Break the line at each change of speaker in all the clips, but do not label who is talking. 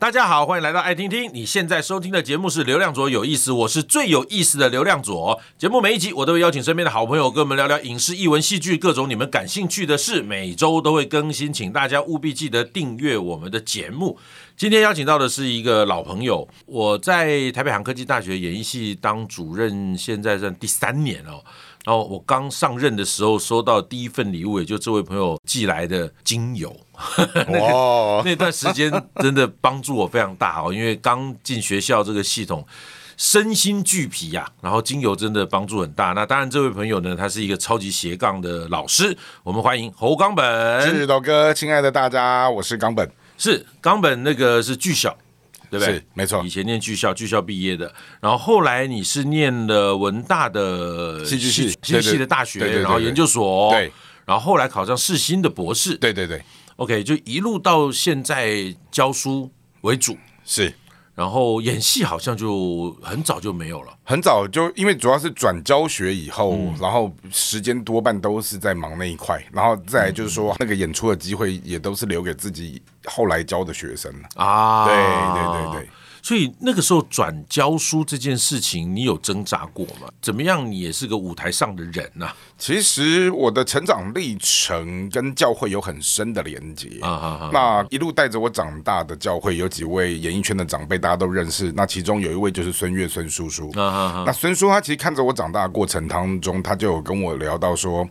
大家好，欢迎来到爱听听。你现在收听的节目是《流量左有意思》，我是最有意思的流量左。节目每一集我都会邀请身边的好朋友跟我们聊聊影视、艺文、戏剧各种你们感兴趣的事，每周都会更新，请大家务必记得订阅我们的节目。今天邀请到的是一个老朋友，我在台北航科技大学演艺系当主任，现在是第三年哦。然后我刚上任的时候收到第一份礼物，也就这位朋友寄来的精油，那个那段时间真的帮助我非常大哦，因为刚进学校这个系统，身心俱疲呀。然后精油真的帮助很大。那当然，这位朋友呢，他是一个超级斜杠的老师，我们欢迎侯冈本。
是老哥，亲爱的大家，我是冈本，
是冈本，那个是剧校。对不对？
是，没错。
以前念剧校，剧校毕业的，然后后来你是念了文大的
戏剧系，
戏剧系的大学，
对对对对对，
然后研究所，
对，
然后后来考上世新的博士，
对对对。
OK，就一路到现在教书为主，
是。
然后演戏好像就很早就没有了，
很早就因为主要是转教学以后，
嗯，
然后时间多半都是在忙那一块，然后再来就是说那个演出的机会也都是留给自己后来教的学生。
啊，
对对对对。
所以那个时候转教书这件事情，你有挣扎过吗？怎么样，你也是个舞台上的人呐、啊？
其实我的成长历程跟教会有很深的连接啊，啊，啊。那一路带着我长大的教会有几位演艺圈的长辈，大家都认识。那其中有一位就是孙悦孙叔叔啊，啊，啊。那孙叔他其实看着我长大的过程当中，他就有跟我聊到说。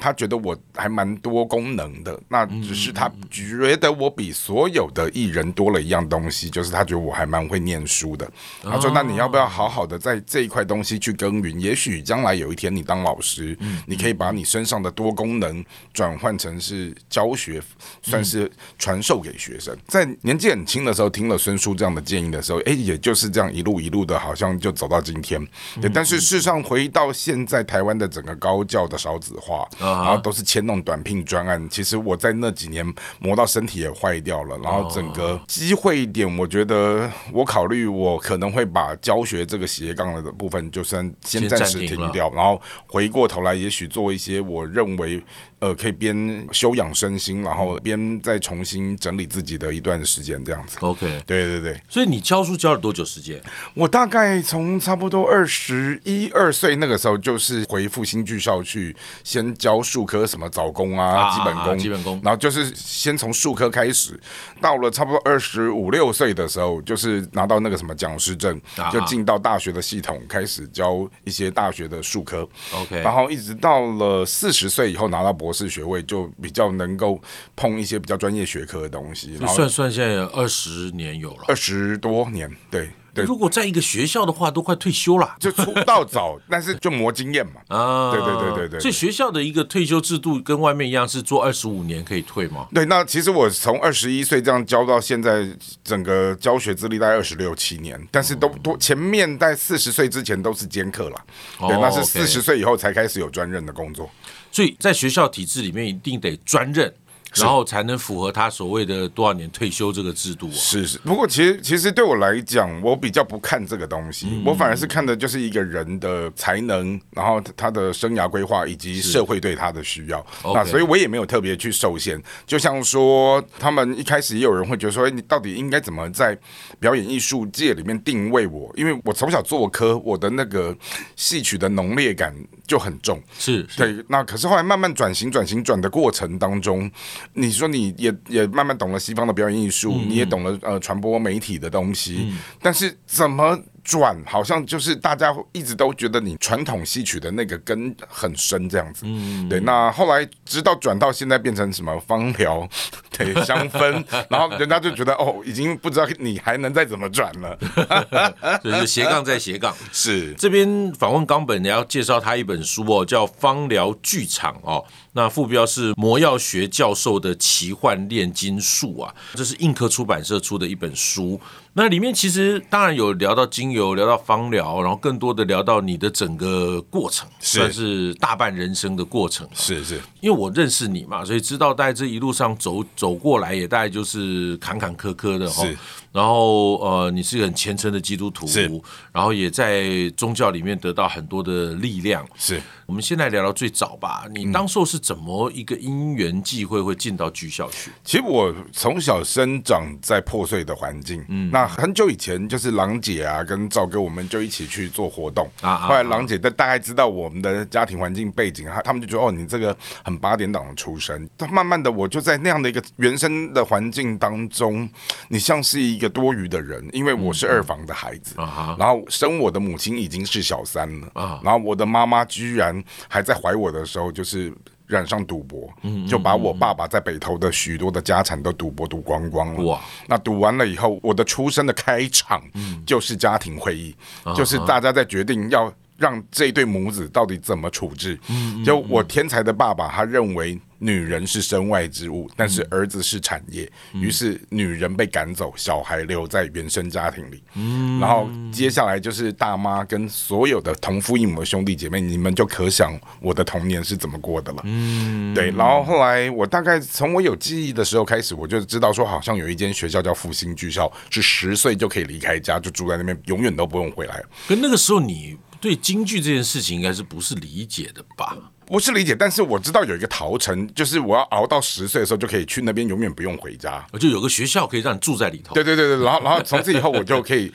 他觉得我还蛮多功能的，那只是他觉得我比所有的艺人多了一样东西，就是他觉得我还蛮会念书的。他说：“那你要不要好好的在这一块东西去耕耘？也许将来有一天你当老师，你可以把你身上的多功能转换成是教学，算是传授给学生。”在年纪很轻的时候听了孙叔这样的建议的时候，哎，也就是这样一路一路的，好像就走到今天。对，但是事实上回到现在台湾的整个高教的少子化。然后都是签那种短聘专案，其实我在那几年磨到身体也坏掉了，然后整个机会一点，我觉得我考虑我可能会把教学这个斜杠的部分就算先暂时停掉，然后回过头来也许做一些我认为。呃，可以边休养身心，然后边再重新整理自己的一段时间，这样子。
OK，
对对对。
所以你教书教了多久时间？
我大概从差不多二十一二岁那个时候，就是回复新剧校去先教术科，什么早功啊，啊基本功，
基本功。
然后就是先从术科开始，到了差不多二十五六岁的时候，就是拿到那个什么讲师证，就进到大学的系统，开始教一些大学的术科。
OK，
然后一直到了四十岁以后拿到博士。学位就比较能够碰一些比较专业学科的东西，然后
算算现在二十年有了，
二十多年，对对。
如果在一个学校的话，都快退休了，
就出道早，但是就磨经验嘛。啊，对对对对对。
所以学校的一个退休制度跟外面一样，是做二十五年可以退吗？
对，那其实我从二十一岁这样教到现在，整个教学资历大概二十六七年，但是都都前面在四十岁之前都是兼课了，对，那是四十岁以后才开始有专任的工作。
所以在学校体制里面，一定得专任，然后才能符合他所谓的多少年退休这个制度啊。
是是，不过其实其实对我来讲，我比较不看这个东西，嗯，我反而是看的就是一个人的才能，然后他的生涯规划以及社会对他的需要。那所以我也没有特别去受限。就像说，他们一开始也有人会觉得说，你到底应该怎么在表演艺术界里面定位我？因为我从小做科，我的那个戏曲的浓烈感。就很重，
是，是
对。那可是后来慢慢转型、转型转的过程当中，你说你也也慢慢懂了西方的表演艺术，嗯、你也懂了呃传播媒体的东西，嗯、但是怎么？转好像就是大家一直都觉得你传统戏曲的那个根很深这样子，嗯，对。那后来直到转到现在变成什么芳疗，对，香氛，然后人家就觉得哦，已经不知道你还能再怎么转了，
就是斜杠再斜杠。
是
这边访问冈本，你要介绍他一本书哦，叫《芳疗剧场》哦。那副标是魔药学教授的奇幻炼金术啊，这是印刻出版社出的一本书。那里面其实当然有聊到精油，聊到芳疗，然后更多的聊到你的整个过程，算是大半人生的过程。
是是，
因为我认识你嘛，所以知道在这一路上走走过来，也大概就是坎坎坷坷的哈。然后呃，你是一个很虔诚的基督徒，
是，
然后也在宗教里面得到很多的力量，
是。
我们先来聊聊最早吧，你当时候是怎么一个因缘际会会进到剧校去？
其实我从小生长在破碎的环境，嗯，那很久以前就是郎姐啊跟赵哥我们就一起去做活动。啊，后来郎姐大大概知道我们的家庭环境背景，他他们就觉得哦，你这个很八点档的出身，但慢慢的我就在那样的一个原生的环境当中，你像是一个多余的人，因为我是二房的孩子，然后生我的母亲已经是小三了，然后我的妈妈居然。还在怀我的时候，就是染上赌博，就把我爸爸在北投的许多的家产都赌博赌光光了。哇！那赌完了以后，我的出生的开场就是家庭会议，就是大家在决定要让这对母子到底怎么处置。就我天才的爸爸，他认为。女人是身外之物，但是儿子是产业。于、嗯、是女人被赶走，小孩留在原生家庭里。嗯，然后接下来就是大妈跟所有的同父异母的兄弟姐妹，你们就可想我的童年是怎么过的了。嗯，对。然后后来我大概从我有记忆的时候开始，我就知道说，好像有一间学校叫复兴剧校，是十岁就可以离开家，就住在那边，永远都不用回来。
可那个时候，你对京剧这件事情应该是不是理解的吧？
不是理解，但是我知道有一个桃城，就是我要熬到十岁的时候就可以去那边，永远不用回家。
我就有个学校可以让你住在里头。
对对对对，然后然后从此以后我就可以。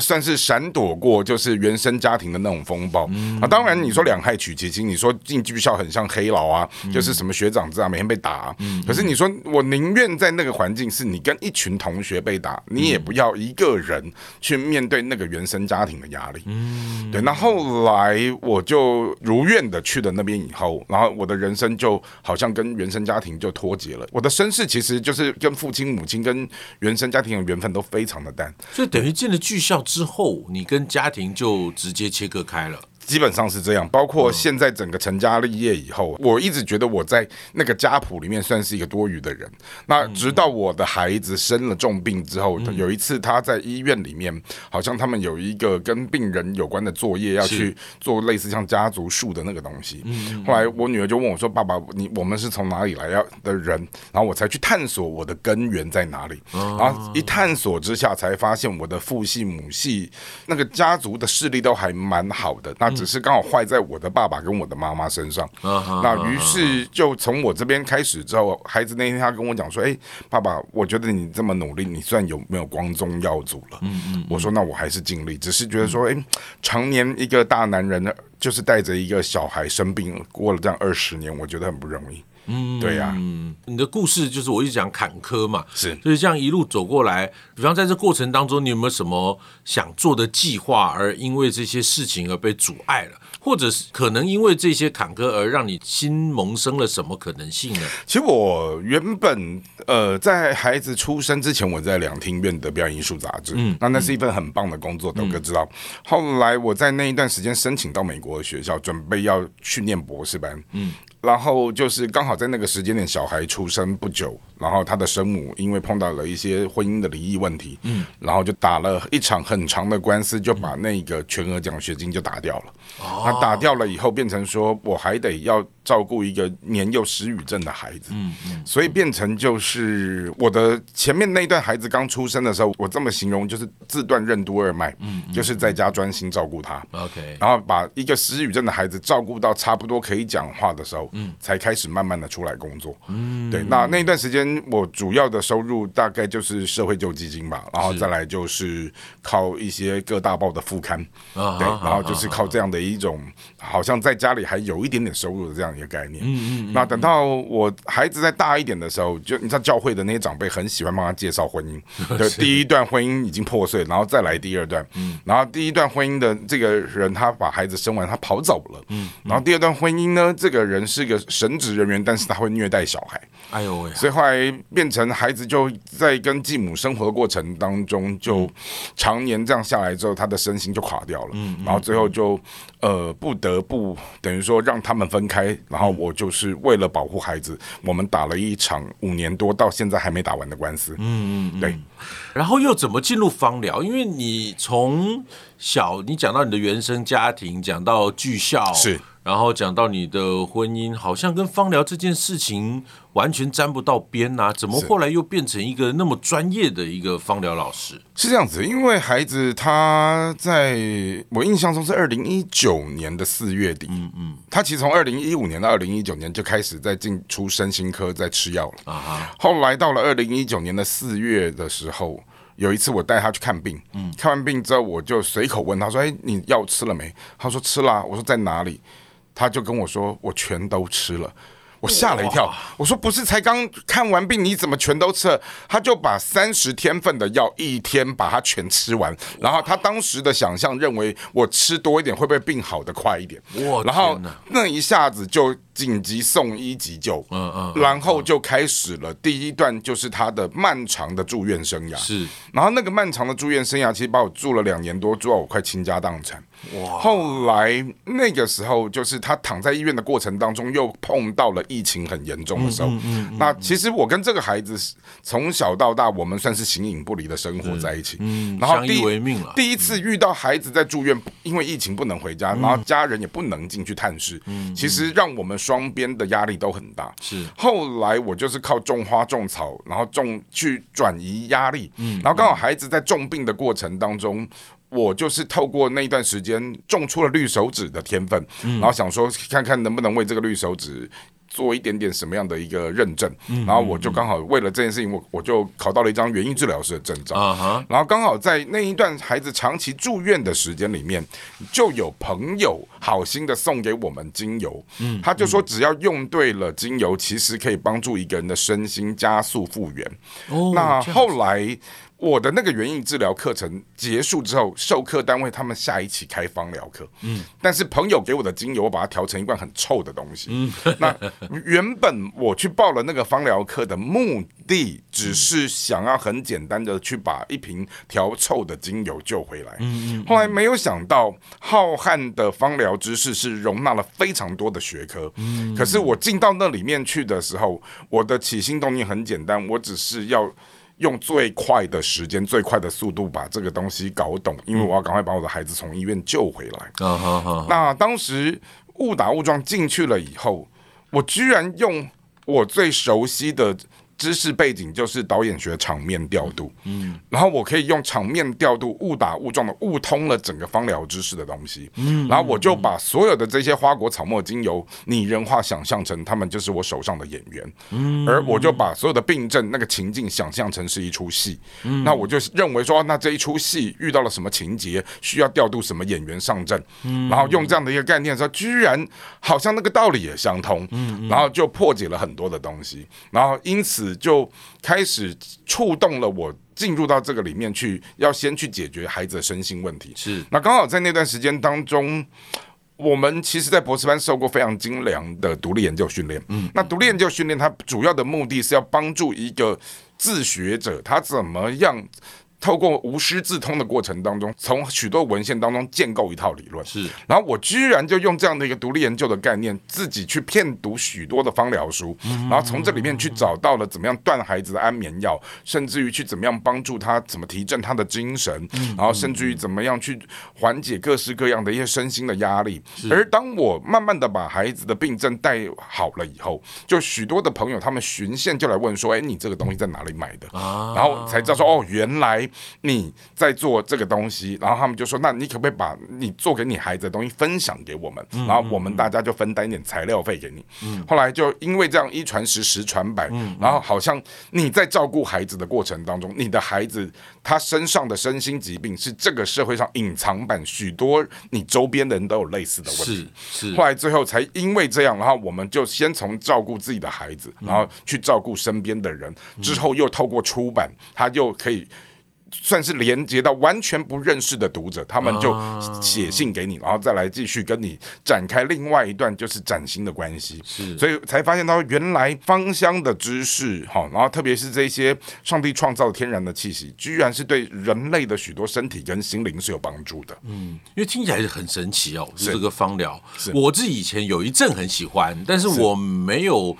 算是闪躲过，就是原生家庭的那种风暴、嗯、啊。当然，你说两害取其轻，你说进剧校很像黑牢啊，嗯、就是什么学长这样每天被打、啊。嗯、可是你说我宁愿在那个环境，是你跟一群同学被打，嗯、你也不要一个人去面对那个原生家庭的压力。嗯，对。那后来我就如愿的去了那边以后，然后我的人生就好像跟原生家庭就脱节了。我的身世其实就是跟父亲、母亲跟原生家庭的缘分都非常的淡，
所以等于进了剧校。之后，你跟家庭就直接切割开了。
基本上是这样，包括现在整个成家立业以后，我一直觉得我在那个家谱里面算是一个多余的人。那直到我的孩子生了重病之后，有一次他在医院里面，好像他们有一个跟病人有关的作业要去做，类似像家族树的那个东西。后来我女儿就问我说：“爸爸，你我们是从哪里来要的人？”然后我才去探索我的根源在哪里。然后一探索之下，才发现我的父系母系那个家族的势力都还蛮好的。那只是刚好坏在我的爸爸跟我的妈妈身上，那于是就从我这边开始之后，孩子那天他跟我讲说：“哎，爸爸，我觉得你这么努力，你算有没有光宗耀祖了？”我说：“那我还是尽力，只是觉得说，哎，常年一个大男人呢，就是带着一个小孩生病，过了这样二十年，我觉得很不容易。”嗯，对呀、啊，
你的故事就是我一直讲坎坷嘛，
是，
所以这样一路走过来，比方在这过程当中，你有没有什么想做的计划，而因为这些事情而被阻碍了，或者是可能因为这些坎坷而让你心萌生了什么可能性呢？
其实我原本呃，在孩子出生之前，我在两厅院的表演艺术杂志，嗯，那那是一份很棒的工作，豆哥知道。后来我在那一段时间申请到美国的学校，准备要去念博士班，嗯。然后就是刚好在那个时间点，小孩出生不久，然后他的生母因为碰到了一些婚姻的离异问题，嗯，然后就打了一场很长的官司，就把那个全额奖学金就打掉了。哦，他打掉了以后，变成说我还得要照顾一个年幼失语症的孩子，嗯嗯，所以变成就是我的前面那一段孩子刚出生的时候，我这么形容就是自断任督二脉，嗯，就是在家专心照顾他，OK，然后把一个失语症的孩子照顾到差不多可以讲话的时候。嗯，才开始慢慢的出来工作。嗯，对，那那一段时间我主要的收入大概就是社会救济金吧，然后再来就是靠一些各大报的副刊。啊，对，然后就是靠这样的一种，好像在家里还有一点点收入的这样一个概念。嗯嗯。那等到我孩子再大一点的时候，就你知道教会的那些长辈很喜欢帮他介绍婚姻。对，第一段婚姻已经破碎，然后再来第二段。嗯。然后第一段婚姻的这个人他把孩子生完，他跑走了。嗯。然后第二段婚姻呢，这个人是。一个神职人员，但是他会虐待小孩，哎呦喂！所以后来变成孩子就在跟继母生活的过程当中，就常年这样下来之后，他的身心就垮掉了。嗯，然后最后就呃不得不等于说让他们分开，然后我就是为了保护孩子，我们打了一场五年多到现在还没打完的官司。嗯嗯，对。
然后又怎么进入芳疗？因为你从小你讲到你的原生家庭，讲到剧校是。然后讲到你的婚姻，好像跟芳疗这件事情完全沾不到边呐，怎么后来又变成一个那么专业的一个芳疗老师？
是这样子，因为孩子他在我印象中是二零一九年的四月底，嗯嗯，他其实从二零一五年到二零一九年就开始在进出身心科在吃药了啊哈，后来到了二零一九年的四月的时候。有一次我带他去看病，嗯，看完病之后我就随口问他说：“哎，你药吃了没？”他说：“吃了。”我说：“在哪里？”他就跟我说：“我全都吃了。”我吓了一跳，我说：“不是才刚看完病，你怎么全都吃了？”他就把三十天份的药一天把它全吃完，然后他当时的想象认为我吃多一点会不会病好的快一点？哇！然后那一下子就。紧急送医急救，嗯嗯，然后就开始了第一段，就是他的漫长的住院生涯。是，然后那个漫长的住院生涯，其实把我住了两年多，住到我快倾家荡产。哇！后来那个时候，就是他躺在医院的过程当中，又碰到了疫情很严重的时候。嗯嗯嗯。那其实我跟这个孩子从小到大，我们算是形影不离的生活在一起。嗯。然后相依为命了。第一次遇到孩子在住院，因为疫情不能回家，然后家人也不能进去探视。嗯。其实让我们。双边的压力都很大，是。后来我就是靠种花种草，然后种去转移压力，嗯。然后刚好孩子在重病的过程当中，我就是透过那一段时间种出了绿手指的天分，然后想说看看能不能为这个绿手指。做一点点什么样的一个认证，然后我就刚好为了这件事情，我我就考到了一张园艺治疗师的证照。然后刚好在那一段孩子长期住院的时间里面，就有朋友好心的送给我们精油，他就说只要用对了精油，其实可以帮助一个人的身心加速复原。那后来。我的那个园艺治疗课程结束之后，授课单位他们下一期开芳疗课，嗯，但是朋友给我的精油，我把它调成一罐很臭的东西，嗯，那原本我去报了那个芳疗课的目的，只是想要很简单的去把一瓶调臭的精油救回来，嗯，后来没有想到浩瀚的芳疗知识是容纳了非常多的学科，嗯，可是我进到那里面去的时候，我的起心动念很简单，我只是要。用最快的时间、最快的速度把这个东西搞懂，因为我要赶快把我的孩子从医院救回来。嗯、那当时误打误撞进去了以后，我居然用我最熟悉的。知识背景就是导演学场面调度，嗯，然后我可以用场面调度误打误撞的误通了整个芳疗知识的东西，嗯，然后我就把所有的这些花果草木精油拟人化，想象成他们就是我手上的演员，嗯，而我就把所有的病症那个情境想象成是一出戏，嗯，那我就认为说，那这一出戏遇到了什么情节，需要调度什么演员上阵，嗯，然后用这样的一个概念说，居然好像那个道理也相通，嗯，然后就破解了很多的东西，然后因此。就开始触动了我进入到这个里面去，要先去解决孩子的身心问题。是，那刚好在那段时间当中，我们其实，在博士班受过非常精良的独立研究训练。嗯，那独立研究训练它主要的目的是要帮助一个自学者，他怎么样。透过无师自通的过程当中，从许多文献当中建构一套理论。是，然后我居然就用这样的一个独立研究的概念，自己去骗读许多的方疗书，然后从这里面去找到了怎么样断孩子的安眠药，甚至于去怎么样帮助他怎么提振他的精神，然后甚至于怎么样去缓解各式各样的一些身心的压力。而当我慢慢的把孩子的病症带好了以后，就许多的朋友他们循线就来问说：“哎，你这个东西在哪里买的？”然后才知道说：“哦，原来。”你在做这个东西，然后他们就说：“那你可不可以把你做给你孩子的东西分享给我们？然后我们大家就分担一点材料费给你。”后来就因为这样一传十，十传百，然后好像你在照顾孩子的过程当中，你的孩子他身上的身心疾病是这个社会上隐藏版，许多你周边的人都有类似的问题。是是。后来最后才因为这样，然后我们就先从照顾自己的孩子，然后去照顾身边的人，之后又透过出版，他就可以。算是连接到完全不认识的读者，他们就写信给你，然后再来继续跟你展开另外一段就是崭新的关系。是，所以才发现到原来芳香的知识，哈，然后特别是这些上帝创造天然的气息，居然是对人类的许多身体跟心灵是有帮助的。嗯，因为听起来是很神奇哦，是这个芳疗。我自己以前有一阵很喜欢，但是我没有。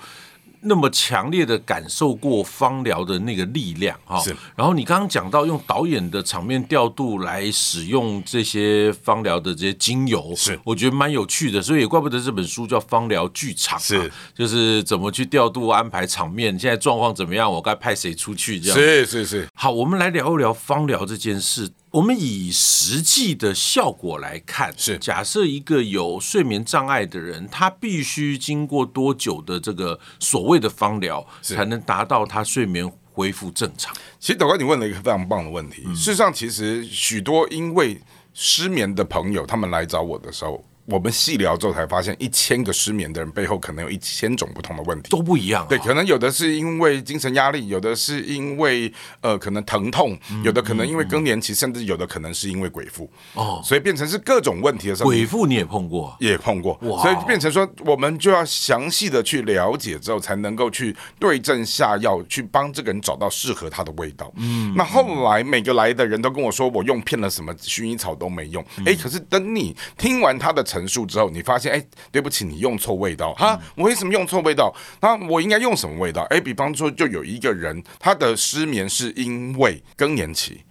那么强烈的感受过芳疗的那个力量哈。是。然后你刚刚讲到用导演的场面调度来使用这些芳疗的这些精油，是我觉得蛮有趣的。所以也怪不得这本书叫《芳疗剧场》，是就是怎么去调度安排场面，现在状况怎么样，我该派谁出去这样。
是是是。
好，我们来聊一聊芳疗这件事。我们以实际的效果来看，是假设一个有睡眠障碍的人，他必须经过多久的这个所谓的芳疗，才能达到他睡眠恢复正常？
其实，导哥，你问了一个非常棒的问题。嗯、事实上，其实许多因为失眠的朋友，他们来找我的时候。我们细聊之后才发现，一千个失眠的人背后可能有一千种不同的问题，
都不一样。
对，可能有的是因为精神压力，有的是因为呃可能疼痛，有的可能因为更年期，甚至有的可能是因为鬼附哦，所以变成是各种问题的时候。
鬼附你也碰过，
也碰过，所以变成说我们就要详细的去了解之后，才能够去对症下药，去帮这个人找到适合他的味道。嗯，那后来每个来的人都跟我说，我用骗了什么薰衣草都没用。哎，可是等你听完他的。陈述之后，你发现哎，对不起，你用错味道哈！我为什么用错味道？那我应该用什么味道？哎，比方说，就有一个人，他的失眠是因为更年期，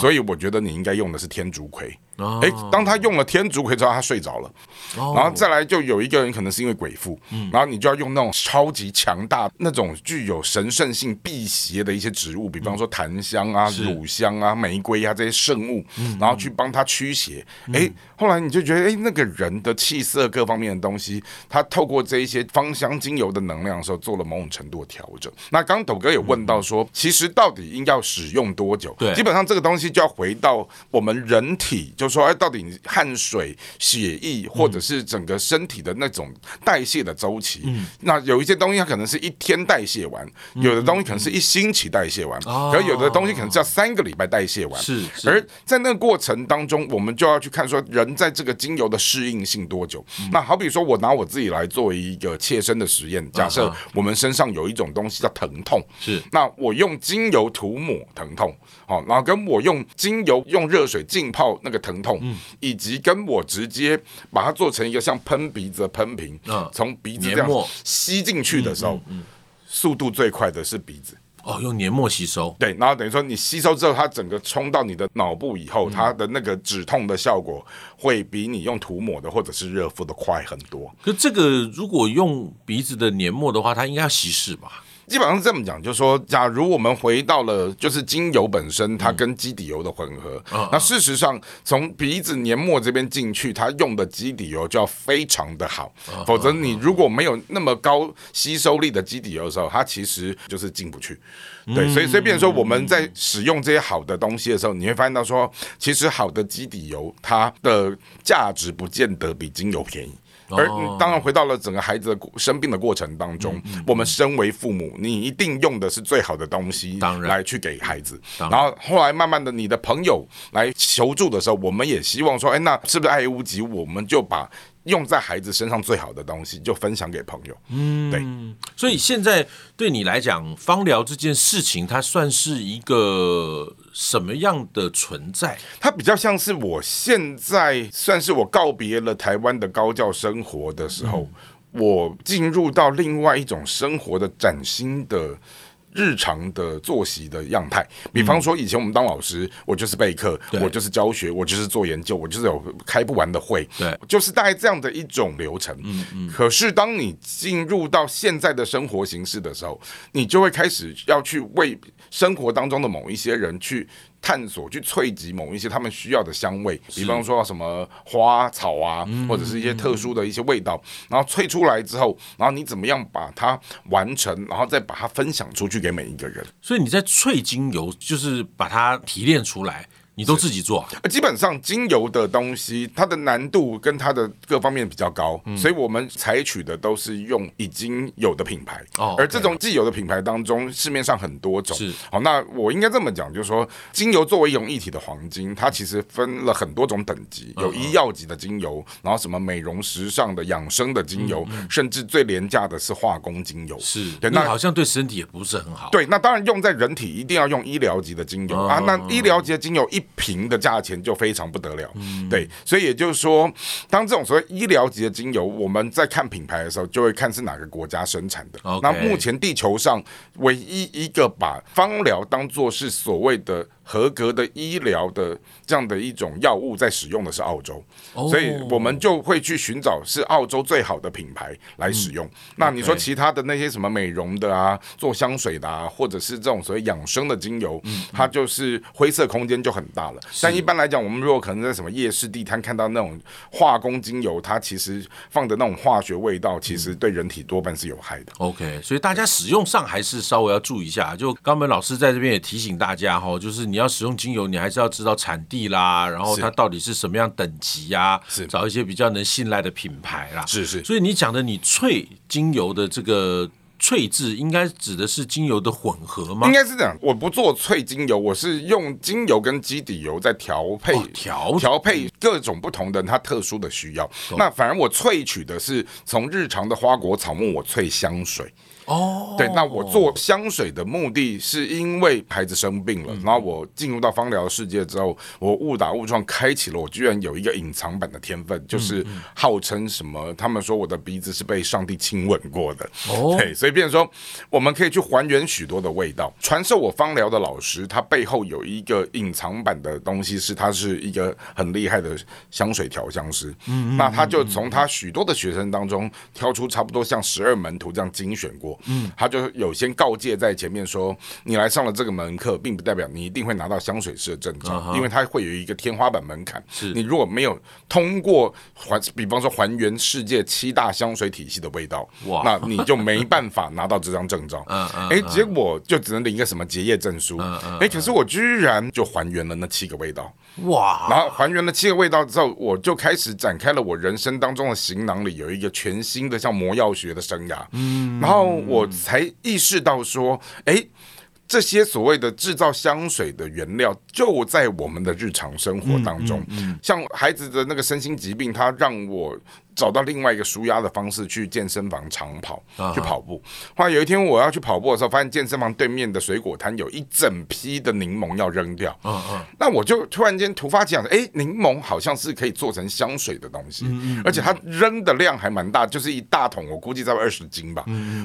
所以我觉得你应该用的是天竺葵。哎，当他用了天竺葵之后，他睡着了，然后再来就有一个人可能是因为鬼附，然后你就要用那种超级强大、那种具有神圣性辟邪的一些植物，比方说檀香啊、乳香啊、玫瑰啊这些圣物，然后去帮他驱邪。哎，后来你就觉得，哎，那个人的气色各方面的东西，他透过这一些芳香精油的能量的时候，做了某种程度的调整。那刚刚斗哥有问到说，其实到底应该要使用多久？对，基本上这个东西就要回到我们人体就。就说哎，到底你汗水、血液，或者是整个身体的那种代谢的周期，嗯、那有一些东西它可能是一天代谢完，嗯、有的东西可能是一星期代谢完，嗯、可有的东西可能是要三个礼拜代谢完。是，是，而在那个过程当中，我们就要去看说人在这个精油的适应性多久。嗯、那好比说，我拿我自己来作为一个切身的实验，假设我们身上有一种东西叫疼痛，是，那我用精油涂抹疼痛，好，然后跟我用精油用热水浸泡那个疼。痛，以及跟我直接把它做成一个像喷鼻子的喷瓶，从鼻子这样吸进去的时候，速度最快的是鼻子。
哦，用黏膜吸收。
对，然后等于说你吸收之后，它整个冲到你的脑部以后，它的那个止痛的效果会比你用涂抹的或者是热敷的快很多。
可这个如果用鼻子的黏膜的话，它应该要稀释吧？
基本上是这么讲，就是说，假如我们回到了就是精油本身，它跟基底油的混合，嗯、那事实上从鼻子黏膜这边进去，它用的基底油就要非常的好，嗯、否则你如果没有那么高吸收力的基底油的时候，它其实就是进不去。对，所以所以变说我们在使用这些好的东西的时候，你会发现到说，其实好的基底油它的价值不见得比精油便宜。而当然，回到了整个孩子的生病的过程当中，我们身为父母，你一定用的是最好的东西，来去给孩子。然后后来慢慢的，你的朋友来求助的时候，我们也希望说，哎，那是不是爱屋及乌？我们就把。用在孩子身上最好的东西，就分享给朋友。嗯，对。
所以现在对你来讲，芳疗这件事情，它算是一个什么样的存在？
它比较像是我现在算是我告别了台湾的高教生活的时候，嗯、我进入到另外一种生活的崭新的。日常的作息的样态，比方说以前我们当老师，我就是备课，我就是教学，我就是做研究，我就是有开不完的会，对，就是大概这样的一种流程。嗯嗯。可是当你进入到现在的生活形式的时候，你就会开始要去为生活当中的某一些人去。探索去萃集某一些他们需要的香味，比方说什么花草啊，或者是一些特殊的一些味道，然后萃出来之后，然后你怎么样把它完成，然后再把它分享出去给每一个人。
所以你在萃精油，就是把它提炼出来。你都自己做？
啊基本上精油的东西，它的难度跟它的各方面比较高，嗯、所以我们采取的都是用已经有的品牌。哦，而这种既有的品牌当中，市面上很多种。是，好，那我应该这么讲，就是说，精油作为一种一体的黄金，它其实分了很多种等级，有医药级的精油，然后什么美容、时尚的、养生的精油，嗯、甚至最廉价的是化工精油。是，对，那
好像对身体也不是很好。
对，那当然用在人体一定要用医疗级的精油、嗯、啊。那医疗级的精油一瓶的价钱就非常不得了。对，所以也就是说，当这种所谓医疗级的精油，我们在看品牌的时候，就会看是哪个国家生产的。那目前地球上唯一一个把芳疗当做是所谓的。合格的医疗的这样的一种药物在使用的是澳洲，所以我们就会去寻找是澳洲最好的品牌来使用。那你说其他的那些什么美容的啊，做香水的啊，或者是这种所谓养生的精油，它就是灰色空间就很大了。但一般来讲，我们如果可能在什么夜市地摊看到那种化工精油，它其实放的那种化学味道，其实对人体多半是有害的。
OK，所以大家使用上还是稍微要注意一下。就高本老师在这边也提醒大家哈，就是你。你要使用精油，你还是要知道产地啦，然后它到底是什么样等级呀、啊？是找一些比较能信赖的品牌啦。
是是。
所以你讲的你萃精油的这个萃制，应该指的是精油的混合吗？
应该是这样。我不做萃精油，我是用精油跟基底油在调配调调、哦、配各种不同的它特殊的需要。哦、那反而我萃取的是从日常的花果草木，我萃香水。哦，对，那我做香水的目的是因为孩子生病了，然后我进入到芳疗世界之后，我误打误撞开启了我居然有一个隐藏版的天分，就是号称什么，他们说我的鼻子是被上帝亲吻过的。哦，对，所以变成说我们可以去还原许多的味道。传授我芳疗的老师，他背后有一个隐藏版的东西，是他是一个很厉害的香水调香师。嗯，那他就从他许多的学生当中挑出差不多像十二门徒这样精选过。嗯，他就有先告诫在前面说，你来上了这个门课，并不代表你一定会拿到香水师的证照，uh. 因为它会有一个天花板门槛。是你如果没有通过还，比方说还原世界七大香水体系的味道，哇，那你就没办法拿到这张证照。嗯嗯，哎，结果就只能领一个什么结业证书。嗯嗯，哎，可是我居然就还原了那七个味道。哇！然后还原了七个味道之后，我就开始展开了我人生当中的行囊里有一个全新的像魔药学的生涯。嗯，然后我才意识到说，哎，这些所谓的制造香水的原料就在我们的日常生活当中。像孩子的那个身心疾病，它让我。找到另外一个舒压的方式，去健身房长跑，去跑步。后来有一天我要去跑步的时候，发现健身房对面的水果摊有一整批的柠檬要扔掉。嗯嗯，那我就突然间突发奇想，哎，柠檬好像是可以做成香水的东西，而且它扔的量还蛮大，就是一大桶，我估计在二十斤吧。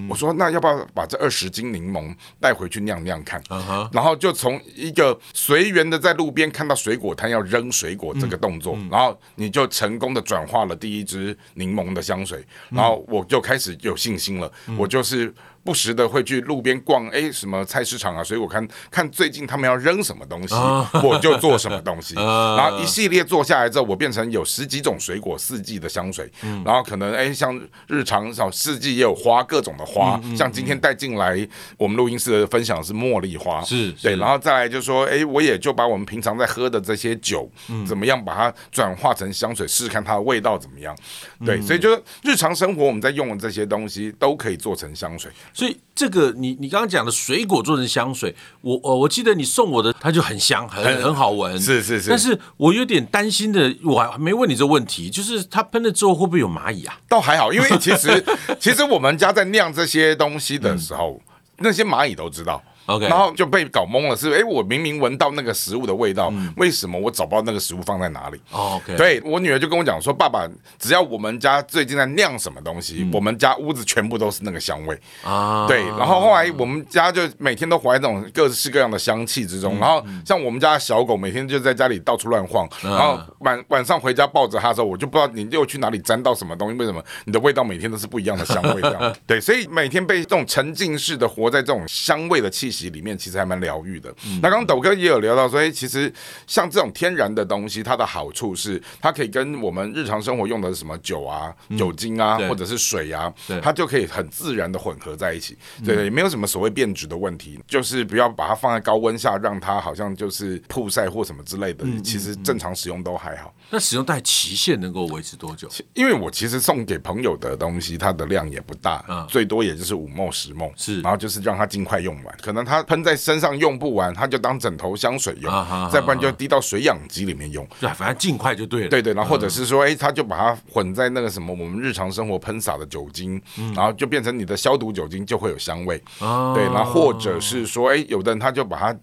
我说那要不要把这二十斤柠檬带回去酿酿看？然后就从一个随缘的在路边看到水果摊要扔水果这个动作，然后你就成功的转化了第一支。柠檬的香水，然后我就开始有信心了。嗯、我就是。不时的会去路边逛，哎，什么菜市场啊，水果看看最近他们要扔什么东西，我就做什么东西。然后一系列做下来之后，我变成有十几种水果四季的香水。然后可能哎，像日常像四季也有花，各种的花。像今天带进来我们录音室的分享的是茉莉花，是对。然后再来就说，哎，我也就把我们平常在喝的这些酒，怎么样把它转化成香水，试试看它的味道怎么样。对，所以就是日常生活我们在用的这些东西都可以做成香水。
所以这个你你刚刚讲的水果做成香水，我我我记得你送我的它就很香，很很好闻，是是是。但是我有点担心的，我还没问你这个问题，就是它喷了之后会不会有蚂蚁啊？
倒还好，因为其实 其实我们家在酿这些东西的时候，嗯、那些蚂蚁都知道。然后就被搞懵了，是哎，我明明闻到那个食物的味道，嗯、为什么我找不到那个食物放在哪里？对，我女儿就跟我讲说，爸爸，只要我们家最近在酿什么东西，嗯、我们家屋子全部都是那个香味啊。对，然后后来我们家就每天都活在那种各式各样的香气之中。嗯、然后像我们家的小狗每天就在家里到处乱晃，嗯、然后晚晚上回家抱着它的时候，我就不知道你又去哪里沾到什么东西，为什么你的味道每天都是不一样的香味？这样 对，所以每天被这种沉浸式的活在这种香味的气息里面，其实还蛮疗愈的。嗯、那刚刚斗哥也有聊到说，哎，其实像这种天然的东西，它的好处是它可以跟我们日常生活用的什么酒啊、嗯、酒精啊，或者是水啊，它就可以很自然的混合在一起。对，也没有什么所谓变质的问题，嗯、就是不要把它放在高温下，让它好像就是曝晒或什么之类的。嗯、其实正常使用都还好。
那使用带期限能够维持多久？
因为我其实送给朋友的东西，它的量也不大，嗯、最多也就是五 ml 十 ml 是，然后就是让它尽快用完。可能它喷在身上用不完，它就当枕头香水用，再不然就滴到水养机里面用。
对，反正尽快就对了。
对对，然后或者是说，哎、嗯，他就把它混在那个什么我们日常生活喷洒的酒精，嗯、然后就变成你的消毒酒精，就会有香味。啊、对，然后或者是说，哎，有的人他就把它。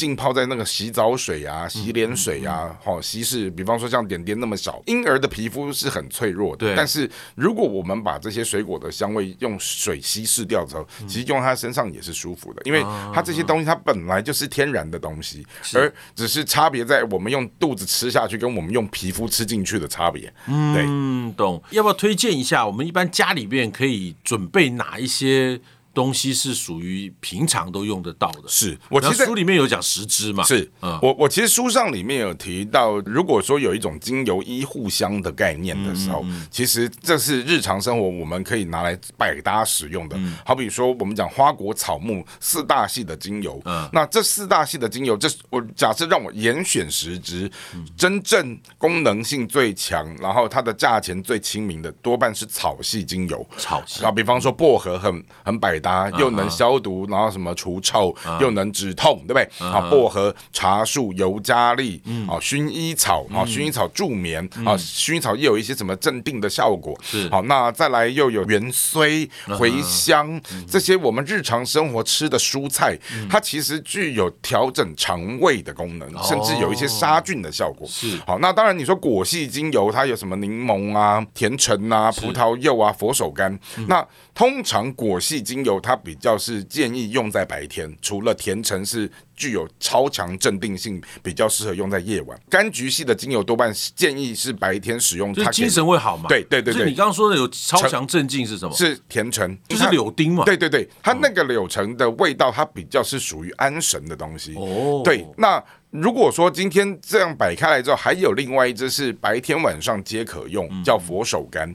浸泡在那个洗澡水啊、洗脸水啊，好稀释。比方说像点点那么小，婴儿的皮肤是很脆弱的。对。但是如果我们把这些水果的香味用水稀释掉之后，其实用它身上也是舒服的，因为它这些东西它本来就是天然的东西，而只是差别在我们用肚子吃下去跟我们用皮肤吃进去的差别。
嗯，懂。要不要推荐一下？我们一般家里边可以准备哪一些？东西是属于平常都用得到的。
是我其实
书里面有讲十支嘛？
是，嗯、我我其实书上里面有提到，如果说有一种精油医护香的概念的时候，其实这是日常生活我们可以拿来百搭使用的。嗯、好比说，我们讲花果草木四大系的精油，嗯、那这四大系的精油，这我假设让我严选十支，嗯、真正功能性最强，然后它的价钱最亲民的，多半是草系精油。
草系
啊，比方说薄荷很很百搭。又能消毒，然后什么除臭，又能止痛，对不对？啊，薄荷、茶树、尤加利，啊，薰衣草，啊，薰衣草助眠，啊，薰衣草又有一些什么镇定的效果。是，好，那再来又有芫荽、茴香这些我们日常生活吃的蔬菜，它其实具有调整肠胃的功能，甚至有一些杀菌的效果。是，好，那当然你说果系精油，它有什么柠檬啊、甜橙啊、葡萄柚啊、佛手柑，那通常果系精油。它比较是建议用在白天，除了甜橙是具有超强镇定性，比较适合用在夜晚。柑橘系的精油多半建议是白天使用，它
精神会好吗？
对对对对。
你刚刚说的有超强镇静是什么？
是甜橙，
就是柳丁嘛。
对对对，它那个柳橙的味道，它比较是属于安神的东西。哦，对，那。如果说今天这样摆开来之后，还有另外一支是白天晚上皆可用，叫佛手柑。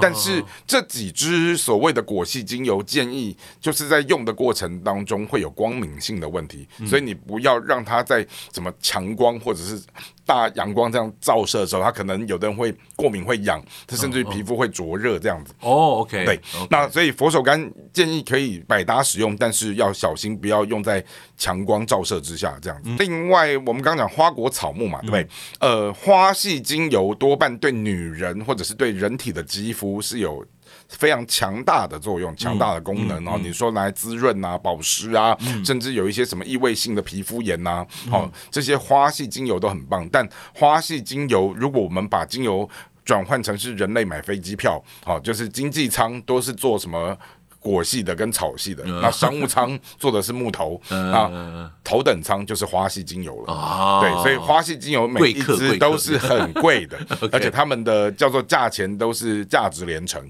但是这几支所谓的果系精油，建议就是在用的过程当中会有光敏性的问题，所以你不要让它在什么强光或者是。大阳光这样照射的时候，它可能有的人会过敏、会痒，它甚至于皮肤会灼热这样子。
哦，OK，
对。那所以佛手柑建议可以百搭使用，但是要小心不要用在强光照射之下这样子。另外，我们刚刚讲花果草木嘛，对不对？呃，花系精油多半对女人或者是对人体的肌肤是有。非常强大的作用，强大的功能哦。你说来滋润啊、保湿啊，甚至有一些什么异味性的皮肤炎呐，哦，这些花系精油都很棒。但花系精油，如果我们把精油转换成是人类买飞机票，哦，就是经济舱都是做什么？果系的跟草系的，那商务舱做的是木头，那头等舱就是花系精油了。对，所以花系精油每一支都是很贵的，而且他们的叫做价钱都是价值连城。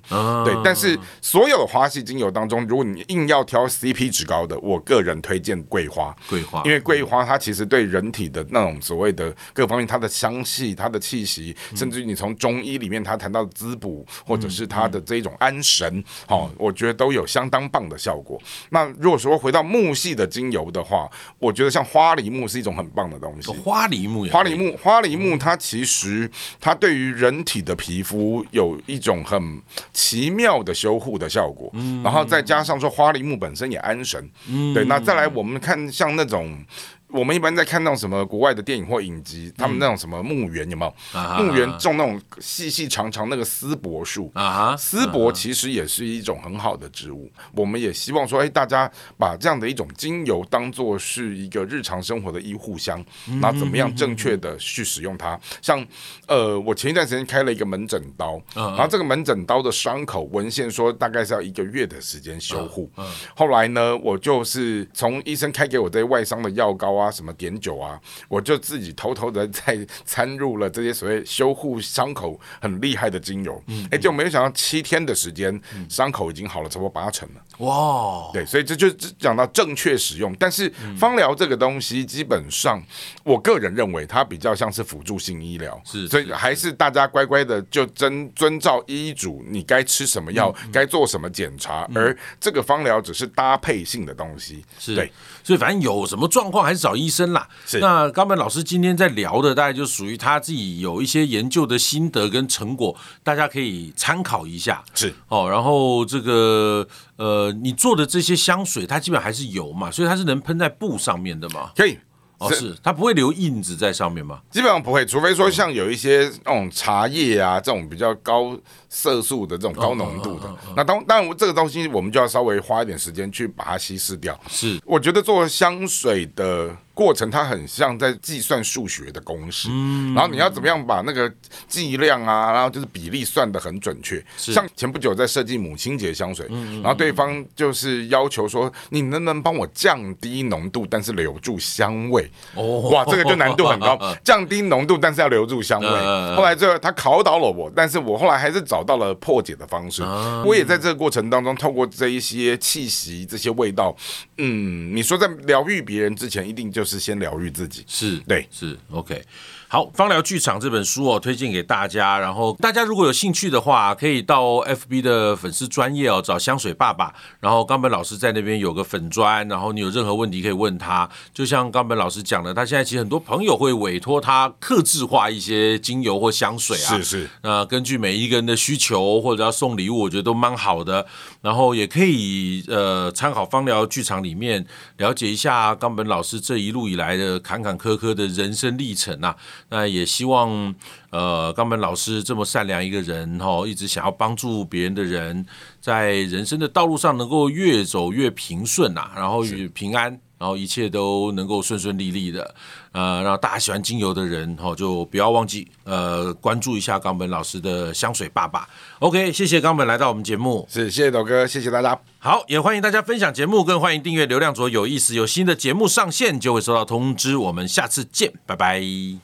对，但是所有的花系精油当中，如果你硬要挑 CP 值高的，我个人推荐桂花。桂花，因为桂花它其实对人体的那种所谓的各方面，它的香气、它的气息，甚至于你从中医里面它谈到滋补，或者是它的这一种安神，哦，我觉得都有。相当棒的效果。那如果说回到木系的精油的话，我觉得像花梨木是一种很棒的东西。
花梨木，
花梨木，花梨木，它其实它对于人体的皮肤有一种很奇妙的修护的效果。然后再加上说花梨木本身也安神。对，那再来我们看像那种。我们一般在看那种什么国外的电影或影集，他们那种什么墓园有没有？墓园种那种细细长长那个丝柏树啊，丝柏其实也是一种很好的植物。我们也希望说，哎，大家把这样的一种精油当做是一个日常生活的医护箱，那怎么样正确的去使用它？像呃，我前一段时间开了一个门诊刀，然后这个门诊刀的伤口文献说大概是要一个月的时间修护。后来呢，我就是从医生开给我这些外伤的药膏。啊，什么碘酒啊，我就自己偷偷的在掺入了这些所谓修护伤口很厉害的精油，哎、嗯，欸，就没有想到七天的时间，伤、嗯、口已经好了差不多八成了。哇，对，所以这就讲到正确使用。但是芳疗这个东西，基本上我个人认为它比较像是辅助性医疗，是，所以还是大家乖乖的就遵遵照医嘱，你该吃什么药，该、嗯、做什么检查，嗯、而这个芳疗只是搭配性的东西，是。对。
所以反正有什么状况还是找医生啦。是。那高本老师今天在聊的，大概就属于他自己有一些研究的心得跟成果，大家可以参考一下。是。哦，然后这个呃，你做的这些香水，它基本还是油嘛，所以它是能喷在布上面的嘛？
可以。
哦，是它不会留印子在上面吗？
基本上不会，除非说像有一些那种茶叶啊，这种比较高色素的这种高浓度的，那当当然这个东西我们就要稍微花一点时间去把它稀释掉。是，我觉得做香水的过程它很像在计算数学的公式，嗯，然后你要怎么样把那个剂量啊，然后就是比例算的很准确。像前不久在设计母亲节香水，然后对方就是要求说，你能不能帮我降低浓度，但是留住香味？哦，哇，这个就难度很高，降低浓度，但是要留住香味。后来这个他考倒了我，但是我后来还是找到了破解的方式。我也在这个过程当中，透过这一些气息、这些味道，嗯，你说在疗愈别人之前，一定就是先疗愈自己。
是
对，
是 OK。好，芳疗剧场这本书哦，推荐给大家。然后大家如果有兴趣的话，可以到 FB 的粉丝专业哦，找香水爸爸。然后冈本老师在那边有个粉专，然后你有任何问题可以问他。就像冈本老师讲的，他现在其实很多朋友会委托他刻制化一些精油或香水啊。
是是。
那根据每一个人的需求或者要送礼物，我觉得都蛮好的。然后也可以呃参考芳疗剧场里面了解一下冈本老师这一路以来的坎坎坷坷的人生历程啊。那也希望，呃，冈本老师这么善良一个人，哈，一直想要帮助别人的人，在人生的道路上能够越走越平顺呐，然后与平安，然后一切都能够顺顺利利的，呃，让大家喜欢精油的人，哈，就不要忘记，呃，关注一下冈本老师的香水爸爸。OK，谢谢冈本来到我们节目，
是，谢谢斗哥，谢谢大家。
好，也欢迎大家分享节目，更欢迎订阅流量卓有意思，有新的节目上线就会收到通知。我们下次见，拜拜。